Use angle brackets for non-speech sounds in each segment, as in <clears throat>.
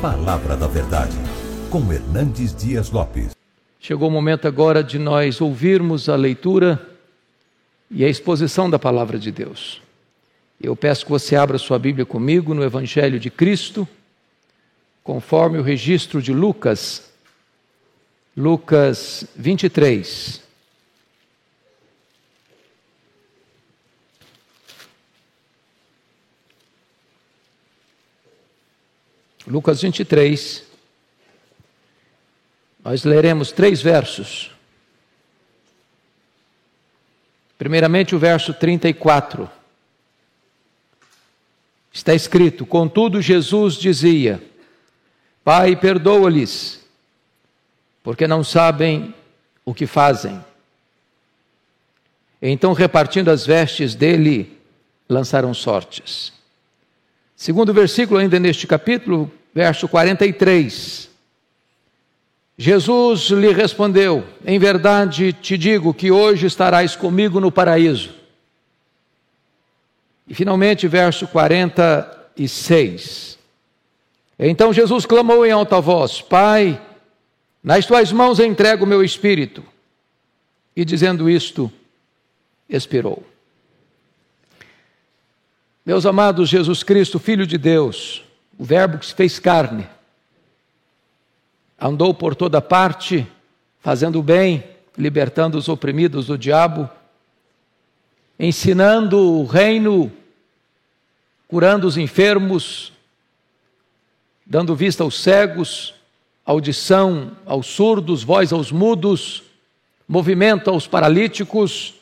Palavra da Verdade, com Hernandes Dias Lopes. Chegou o momento agora de nós ouvirmos a leitura e a exposição da palavra de Deus. Eu peço que você abra sua Bíblia comigo no Evangelho de Cristo, conforme o registro de Lucas, Lucas 23. Lucas 23. Nós leremos três versos. Primeiramente, o verso 34. Está escrito: Contudo, Jesus dizia: Pai, perdoa-lhes, porque não sabem o que fazem. Então, repartindo as vestes dele, lançaram sortes. Segundo versículo, ainda neste capítulo, verso 43. Jesus lhe respondeu: Em verdade te digo que hoje estarás comigo no paraíso. E finalmente, verso 46. Então Jesus clamou em alta voz: Pai, nas tuas mãos entrego o meu espírito. E dizendo isto, expirou. Meus amados, Jesus Cristo, Filho de Deus, o Verbo que se fez carne, andou por toda parte, fazendo o bem, libertando os oprimidos do diabo, ensinando o reino, curando os enfermos, dando vista aos cegos, audição aos surdos, voz aos mudos, movimento aos paralíticos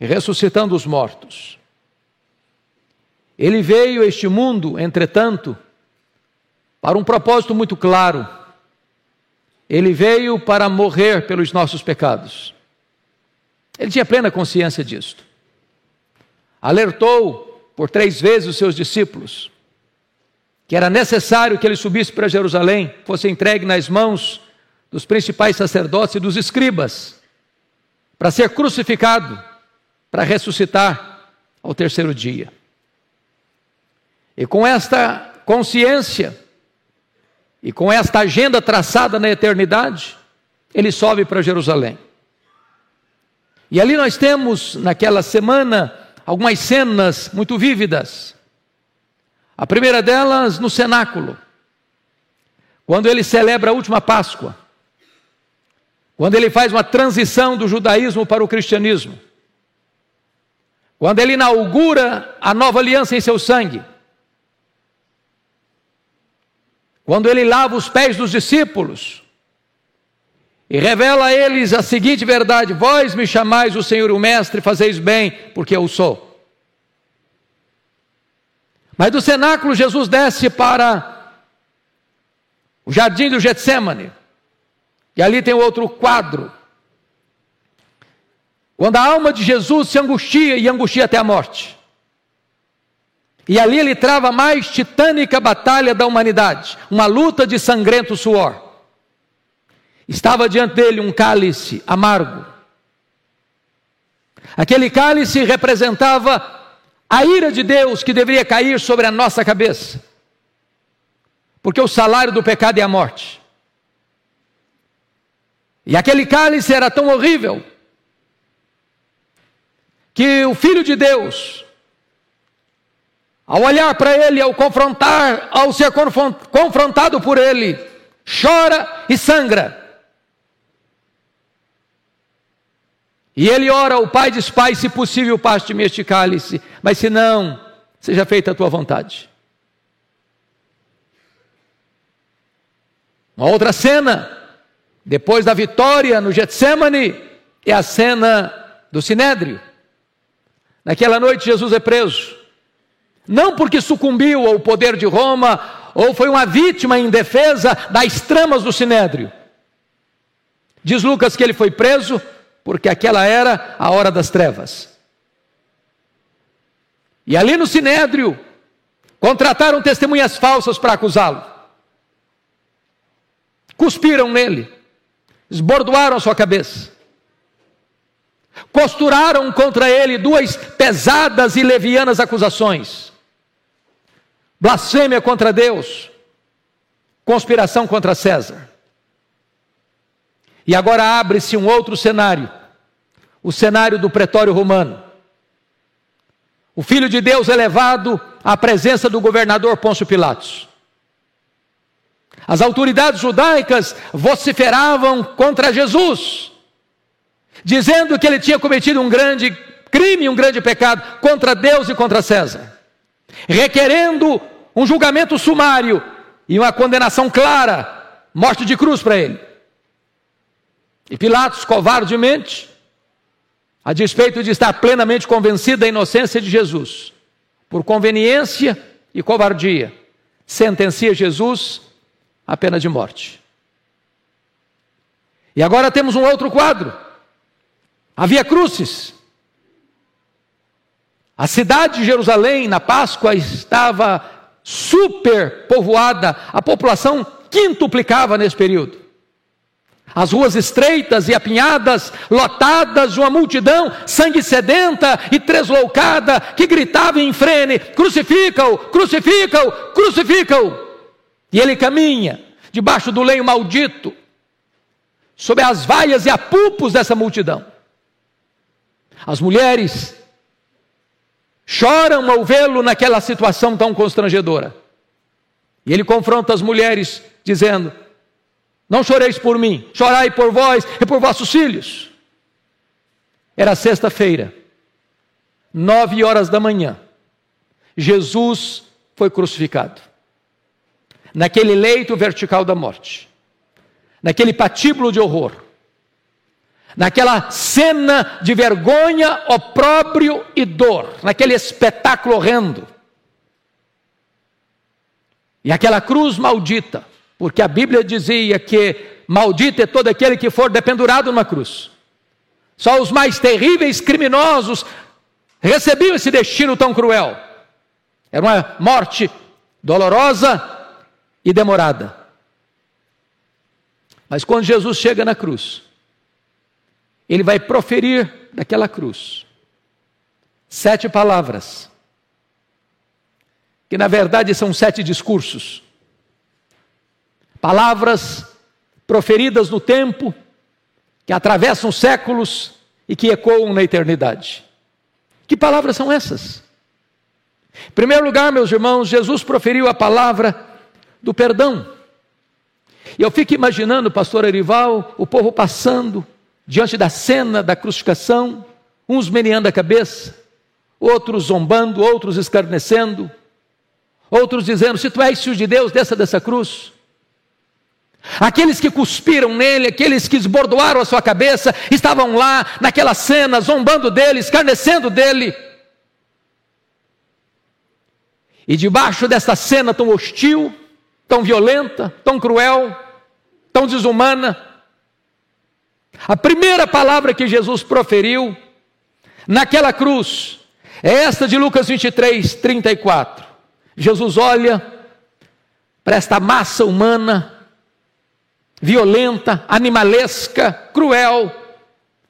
e ressuscitando os mortos. Ele veio a este mundo, entretanto, para um propósito muito claro. Ele veio para morrer pelos nossos pecados. Ele tinha plena consciência disto. Alertou por três vezes os seus discípulos que era necessário que ele subisse para Jerusalém, fosse entregue nas mãos dos principais sacerdotes e dos escribas, para ser crucificado, para ressuscitar ao terceiro dia. E com esta consciência e com esta agenda traçada na eternidade, ele sobe para Jerusalém. E ali nós temos, naquela semana, algumas cenas muito vívidas. A primeira delas no cenáculo, quando ele celebra a última Páscoa, quando ele faz uma transição do judaísmo para o cristianismo, quando ele inaugura a nova aliança em seu sangue. Quando ele lava os pés dos discípulos e revela a eles a seguinte verdade: Vós me chamais o Senhor o Mestre, fazeis bem, porque eu sou. Mas do cenáculo Jesus desce para o jardim do Getsemane. E ali tem outro quadro. Quando a alma de Jesus se angustia e angustia até a morte. E ali ele trava a mais titânica batalha da humanidade, uma luta de sangrento suor. Estava diante dele um cálice amargo. Aquele cálice representava a ira de Deus que deveria cair sobre a nossa cabeça. Porque o salário do pecado é a morte. E aquele cálice era tão horrível que o Filho de Deus, ao olhar para ele, ao confrontar, ao ser confrontado por ele, chora e sangra. E ele ora ao Pai diz: Pai, se possível, paste-me este cálice, mas se não, seja feita a tua vontade. Uma outra cena, depois da vitória no Getsemane, é a cena do Sinédrio. Naquela noite, Jesus é preso. Não porque sucumbiu ao poder de Roma ou foi uma vítima indefesa das tramas do sinédrio. Diz Lucas que ele foi preso porque aquela era a hora das trevas. E ali no sinédrio contrataram testemunhas falsas para acusá-lo. Cuspiram nele, esbordoaram a sua cabeça. Costuraram contra ele duas pesadas e levianas acusações blasfêmia contra Deus, conspiração contra César. E agora abre-se um outro cenário, o cenário do pretório romano. O Filho de Deus é levado à presença do governador Pôncio Pilatos. As autoridades judaicas vociferavam contra Jesus, dizendo que ele tinha cometido um grande crime, um grande pecado contra Deus e contra César, requerendo um julgamento sumário e uma condenação clara, morte de cruz para ele. E Pilatos, covardemente, a despeito de estar plenamente convencido da inocência de Jesus, por conveniência e covardia, sentencia Jesus à pena de morte. E agora temos um outro quadro. Havia cruces. A cidade de Jerusalém, na Páscoa, estava super povoada, a população quintuplicava nesse período. As ruas estreitas e apinhadas, lotadas de uma multidão sangue sedenta e tresloucada, que gritava em frene: crucifica-o, crucifica-o, crucifica-o. E ele caminha debaixo do lenho maldito, sob as vaias e apupos dessa multidão. As mulheres choram ao vê-lo naquela situação tão constrangedora. E ele confronta as mulheres, dizendo: Não choreis por mim, chorai por vós e por vossos filhos. Era sexta-feira, nove horas da manhã, Jesus foi crucificado. Naquele leito vertical da morte, naquele patíbulo de horror, naquela cena de vergonha, opróbrio e dor, naquele espetáculo horrendo. E aquela cruz maldita, porque a Bíblia dizia que maldito é todo aquele que for dependurado numa cruz. Só os mais terríveis criminosos recebiam esse destino tão cruel. Era uma morte dolorosa e demorada. Mas quando Jesus chega na cruz, ele vai proferir daquela cruz sete palavras, que na verdade são sete discursos. Palavras proferidas no tempo, que atravessam séculos e que ecoam na eternidade. Que palavras são essas? Em primeiro lugar, meus irmãos, Jesus proferiu a palavra do perdão. E eu fico imaginando, pastor Arival, o povo passando, diante da cena da crucificação, uns meneando a cabeça, outros zombando, outros escarnecendo, outros dizendo: Se tu és filho de Deus, desça dessa cruz. Aqueles que cuspiram nele, aqueles que esbordoaram a sua cabeça, estavam lá naquela cena, zombando dele, escarnecendo dele. E debaixo dessa cena tão hostil, tão violenta, tão cruel, tão desumana, a primeira palavra que Jesus proferiu naquela cruz é esta de Lucas 23, 34. Jesus olha para esta massa humana, violenta, animalesca, cruel,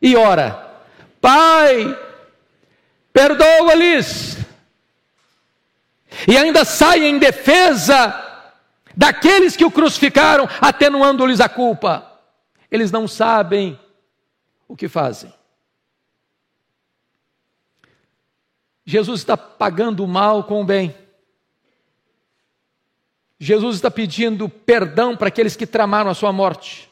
e ora: Pai, perdoa-lhes. E ainda sai em defesa daqueles que o crucificaram, atenuando-lhes a culpa. Eles não sabem o que fazem. Jesus está pagando o mal com o bem. Jesus está pedindo perdão para aqueles que tramaram a sua morte.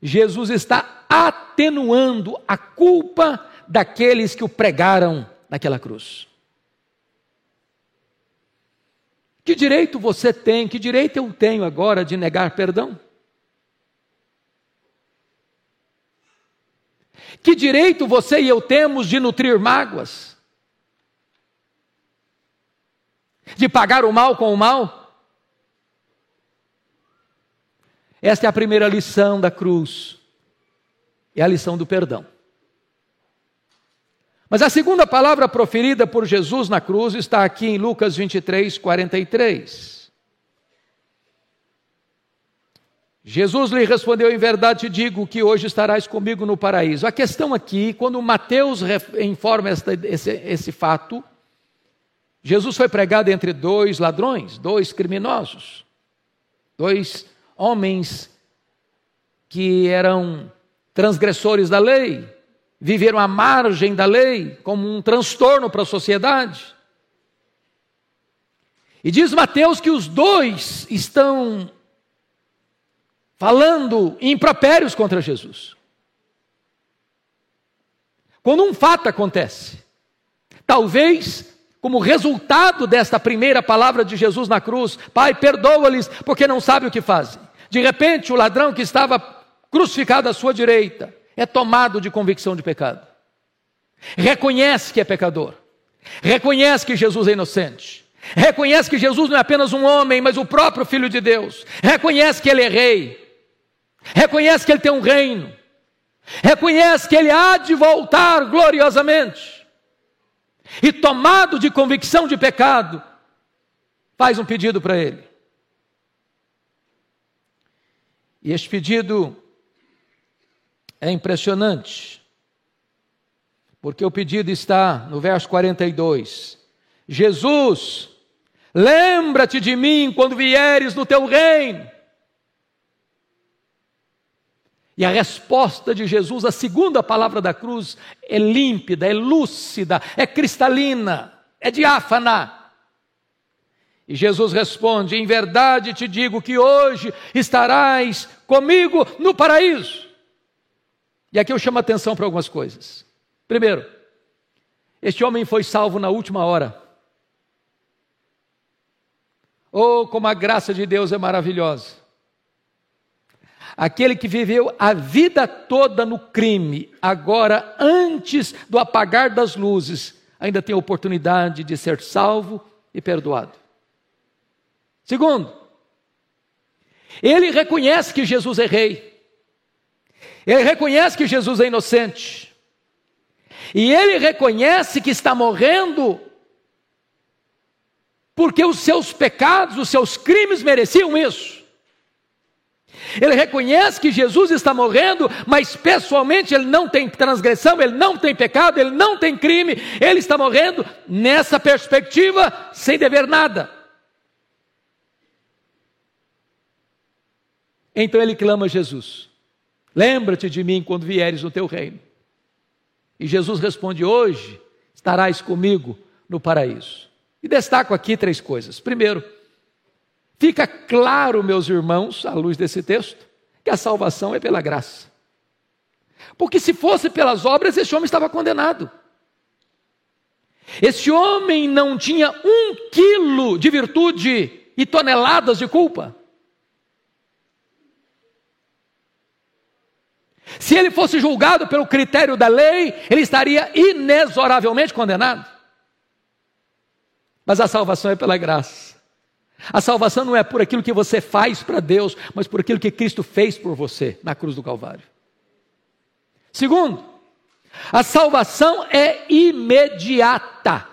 Jesus está atenuando a culpa daqueles que o pregaram naquela cruz. Que direito você tem, que direito eu tenho agora de negar perdão? Que direito você e eu temos de nutrir mágoas? De pagar o mal com o mal? Esta é a primeira lição da cruz, é a lição do perdão. Mas a segunda palavra proferida por Jesus na cruz está aqui em Lucas 23, 43. Jesus lhe respondeu: Em verdade te digo que hoje estarás comigo no paraíso. A questão aqui, quando Mateus informa esta, esse, esse fato, Jesus foi pregado entre dois ladrões, dois criminosos, dois homens que eram transgressores da lei, viveram à margem da lei, como um transtorno para a sociedade. E diz Mateus que os dois estão falando impropérios contra Jesus. Quando um fato acontece, talvez como resultado desta primeira palavra de Jesus na cruz, Pai, perdoa-lhes, porque não sabem o que fazem. De repente, o ladrão que estava crucificado à sua direita é tomado de convicção de pecado. Reconhece que é pecador. Reconhece que Jesus é inocente. Reconhece que Jesus não é apenas um homem, mas o próprio Filho de Deus. Reconhece que ele é rei. Reconhece que ele tem um reino. Reconhece que ele há de voltar gloriosamente e tomado de convicção de pecado, faz um pedido para ele. E este pedido é impressionante, porque o pedido está no verso 42. Jesus, lembra-te de mim quando vieres no teu reino. E a resposta de Jesus, a segunda palavra da cruz, é límpida, é lúcida, é cristalina, é diáfana. E Jesus responde: Em verdade te digo que hoje estarás comigo no paraíso. E aqui eu chamo a atenção para algumas coisas. Primeiro, este homem foi salvo na última hora. Oh, como a graça de Deus é maravilhosa. Aquele que viveu a vida toda no crime, agora, antes do apagar das luzes, ainda tem a oportunidade de ser salvo e perdoado. Segundo, ele reconhece que Jesus é rei, ele reconhece que Jesus é inocente, e ele reconhece que está morrendo porque os seus pecados, os seus crimes mereciam isso. Ele reconhece que Jesus está morrendo, mas pessoalmente ele não tem transgressão, ele não tem pecado, ele não tem crime, ele está morrendo nessa perspectiva, sem dever nada. Então ele clama a Jesus: Lembra-te de mim quando vieres no teu reino. E Jesus responde: Hoje estarás comigo no paraíso. E destaco aqui três coisas. Primeiro, Fica claro, meus irmãos, à luz desse texto, que a salvação é pela graça. Porque se fosse pelas obras, esse homem estava condenado. Esse homem não tinha um quilo de virtude e toneladas de culpa. Se ele fosse julgado pelo critério da lei, ele estaria inexoravelmente condenado. Mas a salvação é pela graça. A salvação não é por aquilo que você faz para Deus, mas por aquilo que Cristo fez por você na cruz do Calvário. Segundo, a salvação é imediata.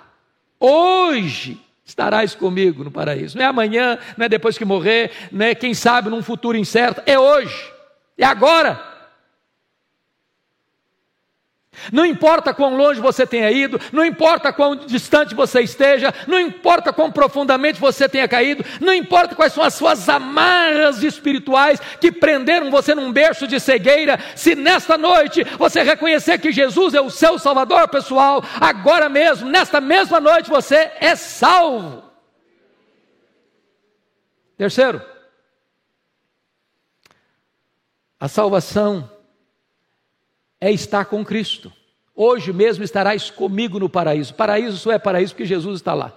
Hoje estarás comigo no paraíso. Não é amanhã, não é depois que morrer, não é quem sabe num futuro incerto. É hoje, é agora. Não importa quão longe você tenha ido, não importa quão distante você esteja, não importa quão profundamente você tenha caído, não importa quais são as suas amarras espirituais que prenderam você num berço de cegueira, se nesta noite você reconhecer que Jesus é o seu Salvador pessoal, agora mesmo, nesta mesma noite, você é salvo. Terceiro, a salvação é estar com Cristo. Hoje mesmo estarás comigo no paraíso. Paraíso só é paraíso porque Jesus está lá.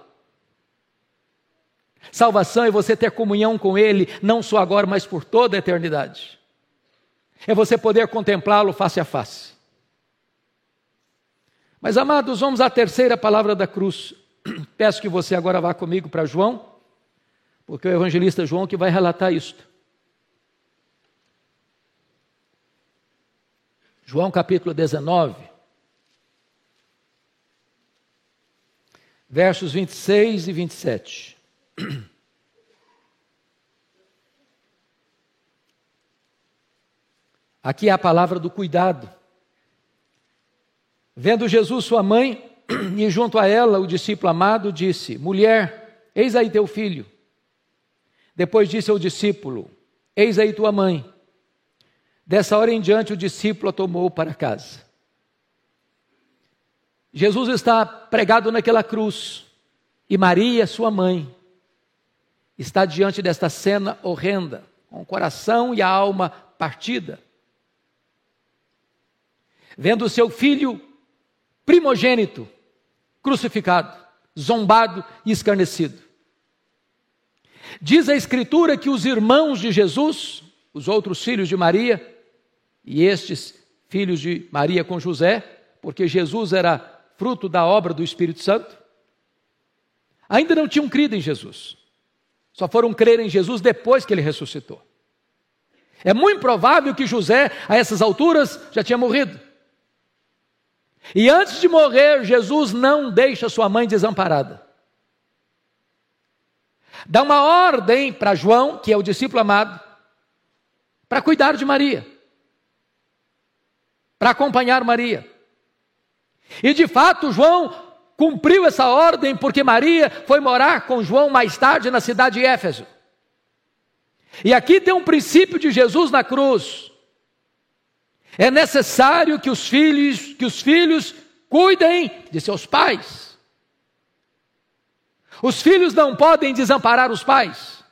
Salvação é você ter comunhão com Ele, não só agora, mas por toda a eternidade. É você poder contemplá-lo face a face. Mas, amados, vamos à terceira palavra da cruz. <clears throat> Peço que você agora vá comigo para João, porque é o evangelista João que vai relatar isto. João capítulo 19, versos 26 e 27. Aqui é a palavra do cuidado. Vendo Jesus sua mãe <clears throat> e junto a ela o discípulo amado, disse: Mulher, eis aí teu filho. Depois disse ao discípulo: Eis aí tua mãe. Dessa hora em diante, o discípulo a tomou para casa. Jesus está pregado naquela cruz e Maria, sua mãe, está diante desta cena horrenda, com o coração e a alma partida. Vendo seu filho primogênito crucificado, zombado e escarnecido. Diz a Escritura que os irmãos de Jesus, os outros filhos de Maria, e estes filhos de Maria com José, porque Jesus era fruto da obra do Espírito Santo, ainda não tinham crido em Jesus. Só foram crer em Jesus depois que ele ressuscitou. É muito provável que José, a essas alturas, já tinha morrido. E antes de morrer, Jesus não deixa sua mãe desamparada. Dá uma ordem para João, que é o discípulo amado, para cuidar de Maria, para acompanhar Maria. E de fato, João cumpriu essa ordem porque Maria foi morar com João mais tarde na cidade de Éfeso. E aqui tem um princípio de Jesus na cruz. É necessário que os filhos, que os filhos cuidem de seus pais. Os filhos não podem desamparar os pais.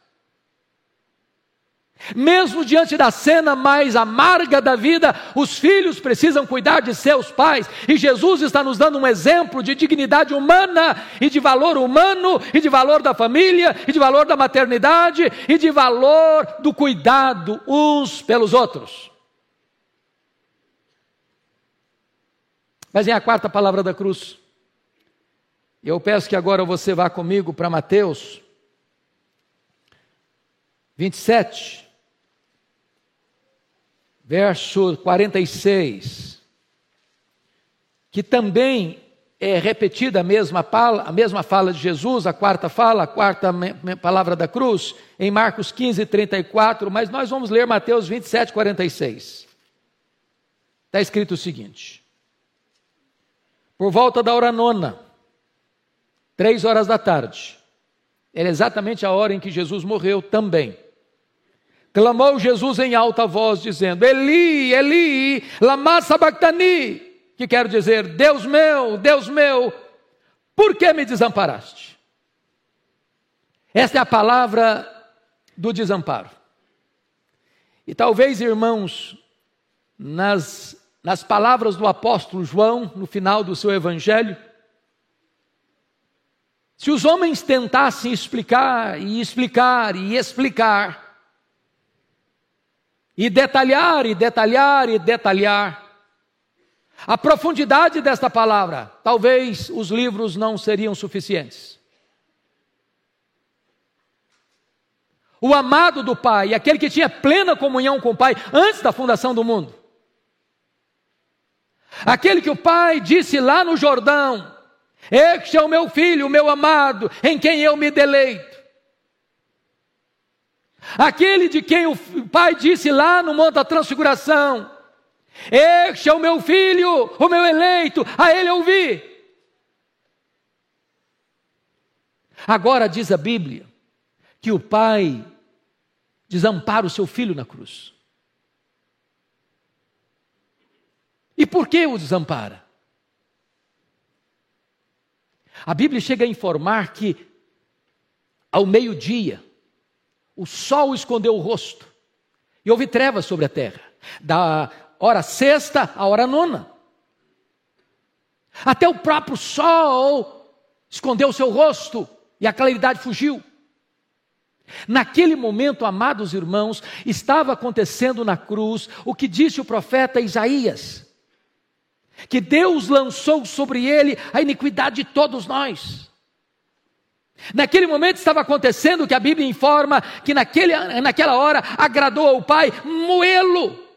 Mesmo diante da cena mais amarga da vida, os filhos precisam cuidar de seus pais, e Jesus está nos dando um exemplo de dignidade humana, e de valor humano, e de valor da família, e de valor da maternidade, e de valor do cuidado uns pelos outros. Mas em a quarta palavra da cruz, eu peço que agora você vá comigo para Mateus 27 verso 46, que também é repetida a mesma, fala, a mesma fala de Jesus, a quarta fala, a quarta palavra da cruz, em Marcos 15, 34, mas nós vamos ler Mateus 27, 46. Está escrito o seguinte: Por volta da hora nona, três horas da tarde, era exatamente a hora em que Jesus morreu também. Clamou Jesus em alta voz, dizendo: Eli, Eli, lama sabachthani, que quer dizer: Deus meu, Deus meu, por que me desamparaste? Esta é a palavra do desamparo. E talvez, irmãos, nas, nas palavras do apóstolo João, no final do seu evangelho, se os homens tentassem explicar e explicar e explicar, e detalhar, e detalhar, e detalhar. A profundidade desta palavra, talvez os livros não seriam suficientes. O amado do Pai, aquele que tinha plena comunhão com o Pai antes da fundação do mundo. Aquele que o Pai disse lá no Jordão: Este é o meu filho, o meu amado, em quem eu me deleito. Aquele de quem o pai disse lá no Monte da Transfiguração: Este é o meu filho, o meu eleito, a ele ouvi. Agora diz a Bíblia que o pai desampara o seu filho na cruz. E por que o desampara? A Bíblia chega a informar que ao meio-dia, o sol escondeu o rosto e houve trevas sobre a terra, da hora sexta à hora nona. Até o próprio sol escondeu o seu rosto e a claridade fugiu. Naquele momento, amados irmãos, estava acontecendo na cruz o que disse o profeta Isaías: que Deus lançou sobre ele a iniquidade de todos nós. Naquele momento estava acontecendo o que a Bíblia informa que naquele, naquela hora agradou ao Pai moê-lo.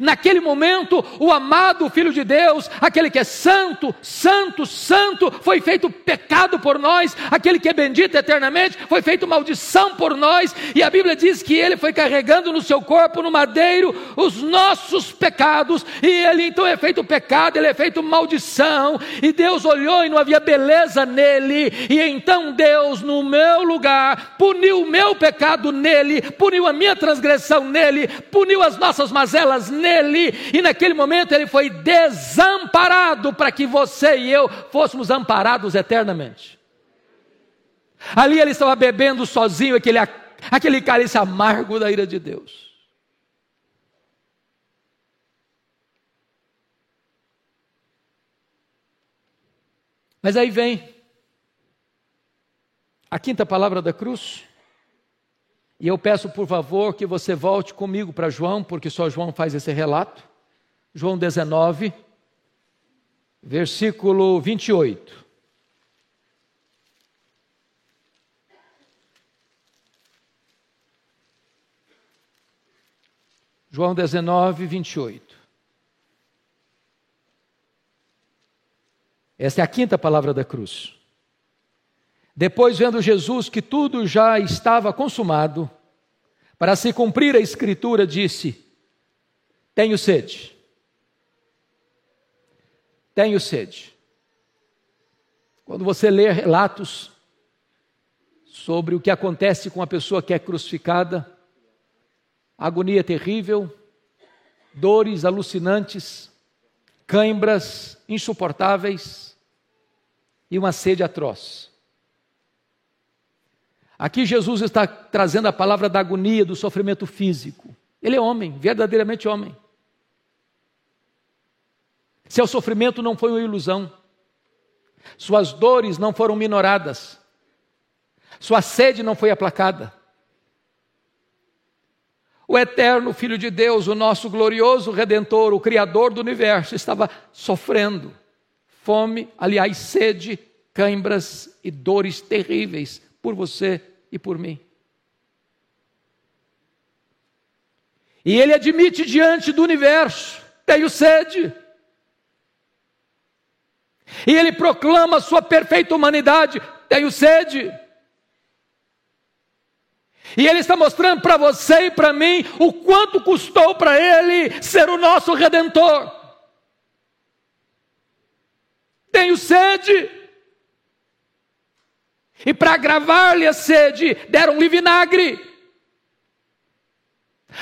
Naquele momento, o amado Filho de Deus, aquele que é santo, santo, santo, foi feito pecado por nós, aquele que é bendito eternamente, foi feito maldição por nós, e a Bíblia diz que ele foi carregando no seu corpo, no madeiro, os nossos pecados, e ele então é feito pecado, ele é feito maldição, e Deus olhou e não havia beleza nele, e então Deus, no meu lugar, puniu o meu pecado nele, puniu a minha transgressão nele, puniu as nossas mazelas nele, e naquele momento ele foi desamparado para que você e eu fôssemos amparados eternamente. Ali ele estava bebendo sozinho aquele, aquele cálice amargo da ira de Deus. Mas aí vem a quinta palavra da cruz. E eu peço, por favor, que você volte comigo para João, porque só João faz esse relato. João 19, versículo 28. João 19, 28. Esta é a quinta palavra da cruz. Depois, vendo Jesus que tudo já estava consumado, para se cumprir a Escritura, disse: Tenho sede. Tenho sede. Quando você lê relatos sobre o que acontece com a pessoa que é crucificada, agonia terrível, dores alucinantes, cãibras insuportáveis e uma sede atroz. Aqui Jesus está trazendo a palavra da agonia, do sofrimento físico. Ele é homem, verdadeiramente homem. Seu sofrimento não foi uma ilusão, suas dores não foram minoradas, sua sede não foi aplacada. O eterno Filho de Deus, o nosso glorioso Redentor, o Criador do universo, estava sofrendo fome, aliás, sede, cãibras e dores terríveis por você e por mim. E ele admite diante do universo: tenho sede. E ele proclama sua perfeita humanidade: tenho sede. E ele está mostrando para você e para mim o quanto custou para ele ser o nosso redentor. Tenho sede. E para agravar-lhe a sede, deram-lhe vinagre.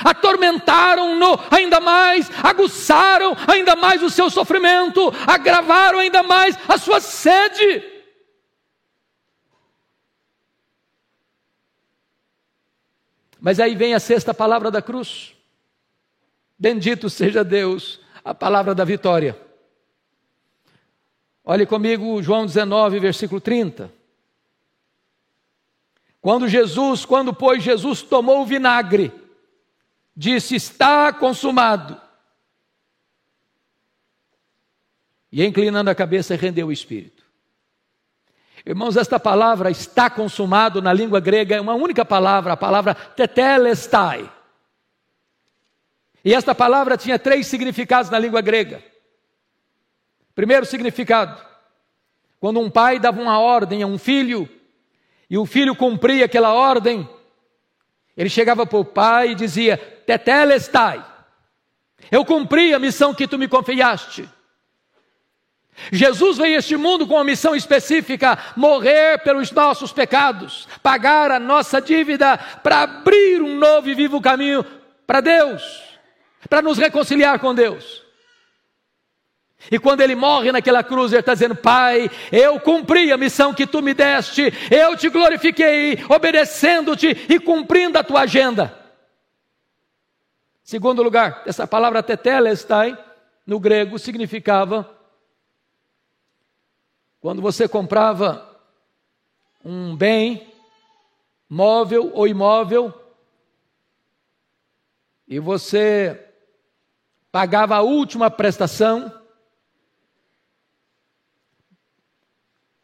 Atormentaram-no ainda mais, aguçaram ainda mais o seu sofrimento, agravaram ainda mais a sua sede. Mas aí vem a sexta palavra da cruz. Bendito seja Deus, a palavra da vitória. Olhe comigo João 19, versículo 30. Quando Jesus, quando pois Jesus tomou o vinagre, disse: Está consumado. E inclinando a cabeça, rendeu o espírito. Irmãos, esta palavra está consumado na língua grega é uma única palavra, a palavra tetelestai. E esta palavra tinha três significados na língua grega. Primeiro significado, quando um pai dava uma ordem a um filho, e o filho cumpria aquela ordem, ele chegava para o pai e dizia: Tetelestai, eu cumpri a missão que tu me confiaste. Jesus veio a este mundo com uma missão específica: morrer pelos nossos pecados, pagar a nossa dívida, para abrir um novo e vivo caminho para Deus, para nos reconciliar com Deus. E quando ele morre naquela cruz, ele está dizendo: Pai, eu cumpri a missão que tu me deste, eu te glorifiquei, obedecendo-te e cumprindo a tua agenda. Segundo lugar, essa palavra tetelestai, no grego, significava quando você comprava um bem, móvel ou imóvel, e você pagava a última prestação,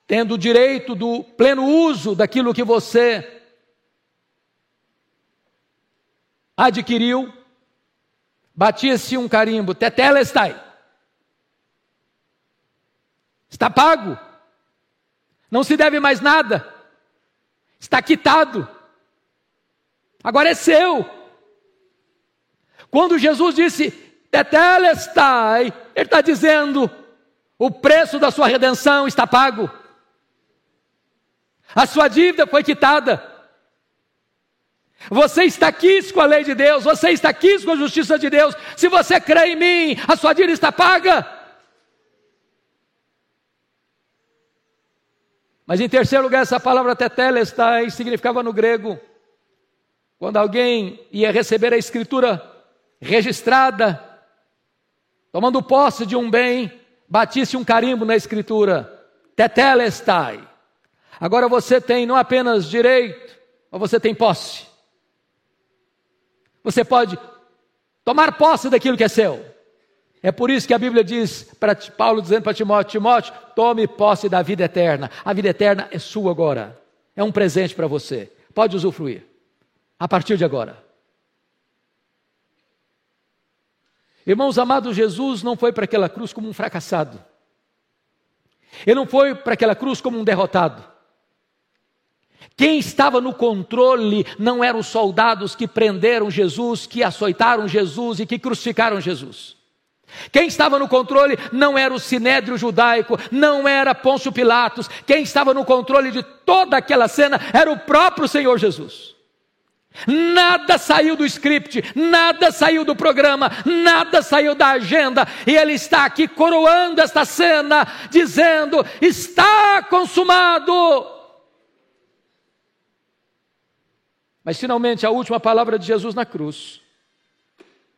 tendo o direito do pleno uso daquilo que você adquiriu, batia-se um carimbo, tetelestai. Está pago. Não se deve mais nada. Está quitado. Agora é seu. Quando Jesus disse tetelestai, ele está dizendo: o preço da sua redenção está pago. A sua dívida foi quitada. Você está aqui com a lei de Deus, você está aqui com a justiça de Deus. Se você crê em mim, a sua dívida está paga. Mas em terceiro lugar, essa palavra tetelestai significava no grego, quando alguém ia receber a escritura registrada, tomando posse de um bem, batisse um carimbo na escritura, tetelestai. Agora você tem não apenas direito, mas você tem posse. Você pode tomar posse daquilo que é seu. É por isso que a Bíblia diz, para Paulo dizendo para Timóteo: Timóteo, tome posse da vida eterna. A vida eterna é sua agora. É um presente para você. Pode usufruir. A partir de agora. Irmãos amados, Jesus não foi para aquela cruz como um fracassado. Ele não foi para aquela cruz como um derrotado. Quem estava no controle não eram os soldados que prenderam Jesus, que açoitaram Jesus e que crucificaram Jesus. Quem estava no controle não era o sinédrio judaico, não era Pôncio Pilatos. Quem estava no controle de toda aquela cena era o próprio Senhor Jesus. Nada saiu do script, nada saiu do programa, nada saiu da agenda, e ele está aqui coroando esta cena, dizendo: está consumado. Mas finalmente a última palavra de Jesus na cruz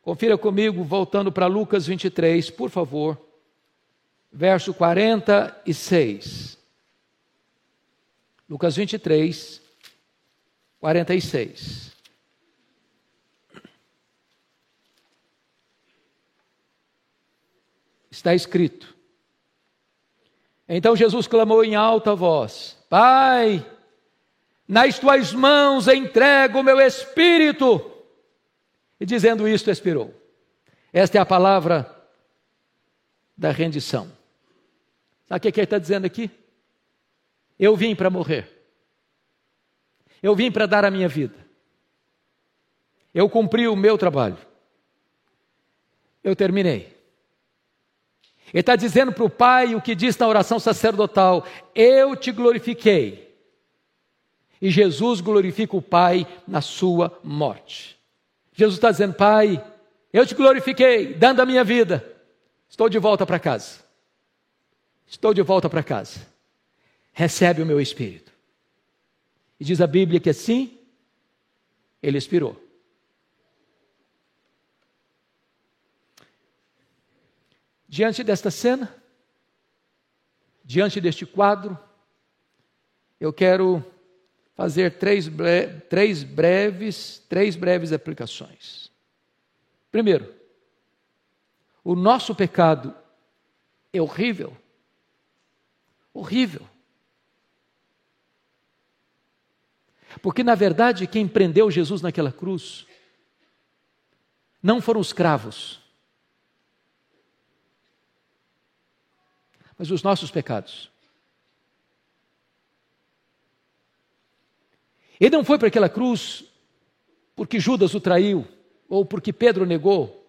Confira comigo, voltando para Lucas 23, por favor, verso 46. Lucas 23, 46. Está escrito. Então Jesus clamou em alta voz: Pai, nas tuas mãos entrego o meu espírito. E dizendo isto, expirou. Esta é a palavra da rendição. Sabe o que, ele está dizendo aqui? Eu vim para morrer. Eu vim para dar a minha vida. Eu cumpri o meu trabalho. Eu terminei. Ele está dizendo para o Pai o que diz na oração sacerdotal: Eu te glorifiquei. E Jesus glorifica o Pai na sua morte. Jesus está dizendo: Pai, eu te glorifiquei, dando a minha vida, estou de volta para casa. Estou de volta para casa. Recebe o meu espírito. E diz a Bíblia que assim ele expirou. Diante desta cena, diante deste quadro, eu quero fazer três, bre três breves, três breves aplicações. Primeiro, o nosso pecado é horrível. Horrível. Porque, na verdade, quem prendeu Jesus naquela cruz não foram os cravos, mas os nossos pecados. Ele não foi para aquela cruz porque Judas o traiu, ou porque Pedro negou,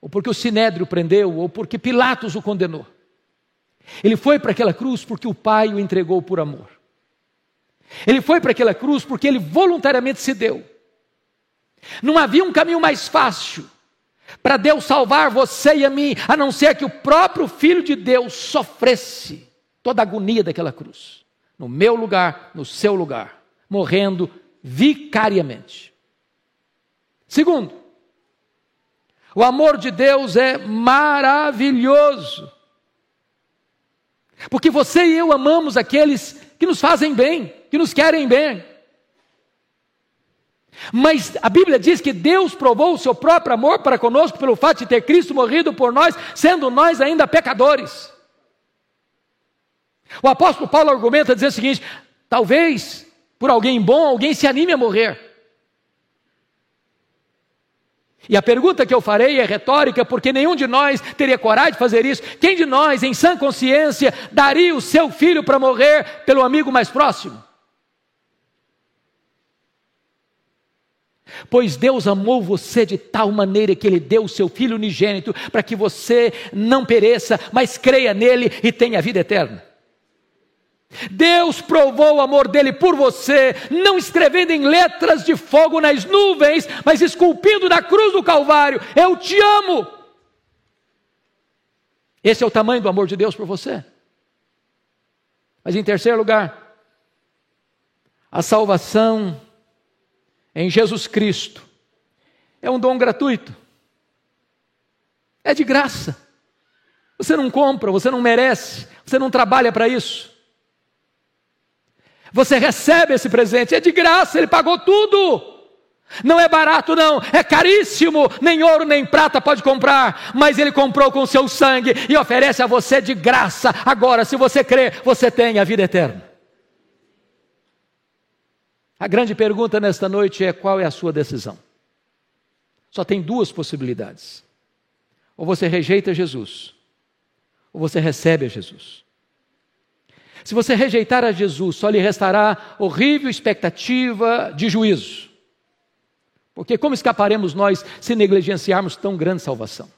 ou porque o Sinédrio prendeu, ou porque Pilatos o condenou. Ele foi para aquela cruz porque o Pai o entregou por amor. Ele foi para aquela cruz porque ele voluntariamente se deu. Não havia um caminho mais fácil para Deus salvar você e a mim, a não ser que o próprio Filho de Deus sofresse toda a agonia daquela cruz, no meu lugar, no seu lugar morrendo vicariamente. Segundo, o amor de Deus é maravilhoso. Porque você e eu amamos aqueles que nos fazem bem, que nos querem bem. Mas a Bíblia diz que Deus provou o seu próprio amor para conosco pelo fato de ter Cristo morrido por nós, sendo nós ainda pecadores. O apóstolo Paulo argumenta dizendo o seguinte: talvez por alguém bom, alguém se anime a morrer. E a pergunta que eu farei é retórica, porque nenhum de nós teria coragem de fazer isso. Quem de nós, em sã consciência, daria o seu filho para morrer pelo amigo mais próximo? Pois Deus amou você de tal maneira que Ele deu o seu Filho unigênito para que você não pereça, mas creia nele e tenha vida eterna. Deus provou o amor dele por você, não escrevendo em letras de fogo nas nuvens, mas esculpindo na cruz do Calvário: Eu te amo. Esse é o tamanho do amor de Deus por você. Mas em terceiro lugar, a salvação em Jesus Cristo é um dom gratuito, é de graça. Você não compra, você não merece, você não trabalha para isso. Você recebe esse presente, é de graça, ele pagou tudo. Não é barato, não, é caríssimo, nem ouro nem prata pode comprar, mas ele comprou com seu sangue e oferece a você de graça. Agora, se você crer, você tem a vida eterna. A grande pergunta nesta noite é: qual é a sua decisão? Só tem duas possibilidades. Ou você rejeita Jesus, ou você recebe a Jesus. Se você rejeitar a Jesus, só lhe restará horrível expectativa de juízo. Porque como escaparemos nós se negligenciarmos tão grande salvação?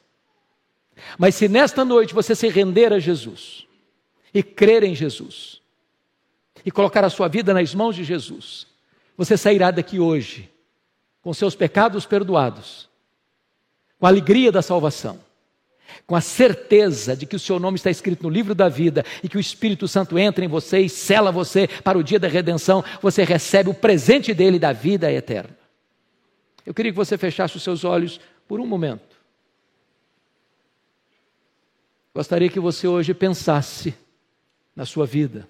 Mas se nesta noite você se render a Jesus e crer em Jesus e colocar a sua vida nas mãos de Jesus, você sairá daqui hoje com seus pecados perdoados, com a alegria da salvação com a certeza de que o seu nome está escrito no livro da vida e que o Espírito Santo entra em você e sela você para o dia da redenção, você recebe o presente dele da vida eterna. Eu queria que você fechasse os seus olhos por um momento. Gostaria que você hoje pensasse na sua vida,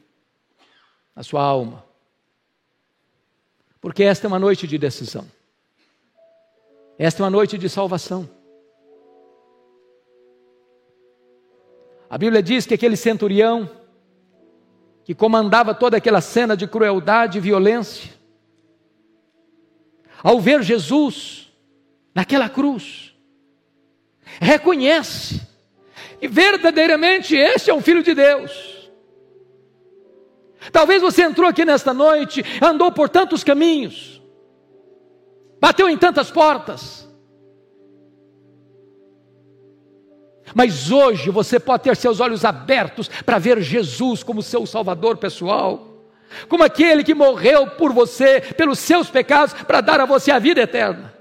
na sua alma, porque esta é uma noite de decisão, esta é uma noite de salvação. A Bíblia diz que aquele centurião, que comandava toda aquela cena de crueldade e violência, ao ver Jesus naquela cruz, reconhece que verdadeiramente este é um filho de Deus. Talvez você entrou aqui nesta noite, andou por tantos caminhos, bateu em tantas portas, Mas hoje você pode ter seus olhos abertos para ver Jesus como seu Salvador pessoal, como aquele que morreu por você, pelos seus pecados, para dar a você a vida eterna.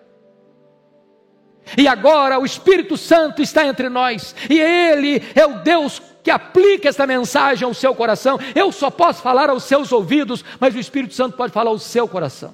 E agora o Espírito Santo está entre nós, e Ele é o Deus que aplica esta mensagem ao seu coração. Eu só posso falar aos seus ouvidos, mas o Espírito Santo pode falar ao seu coração.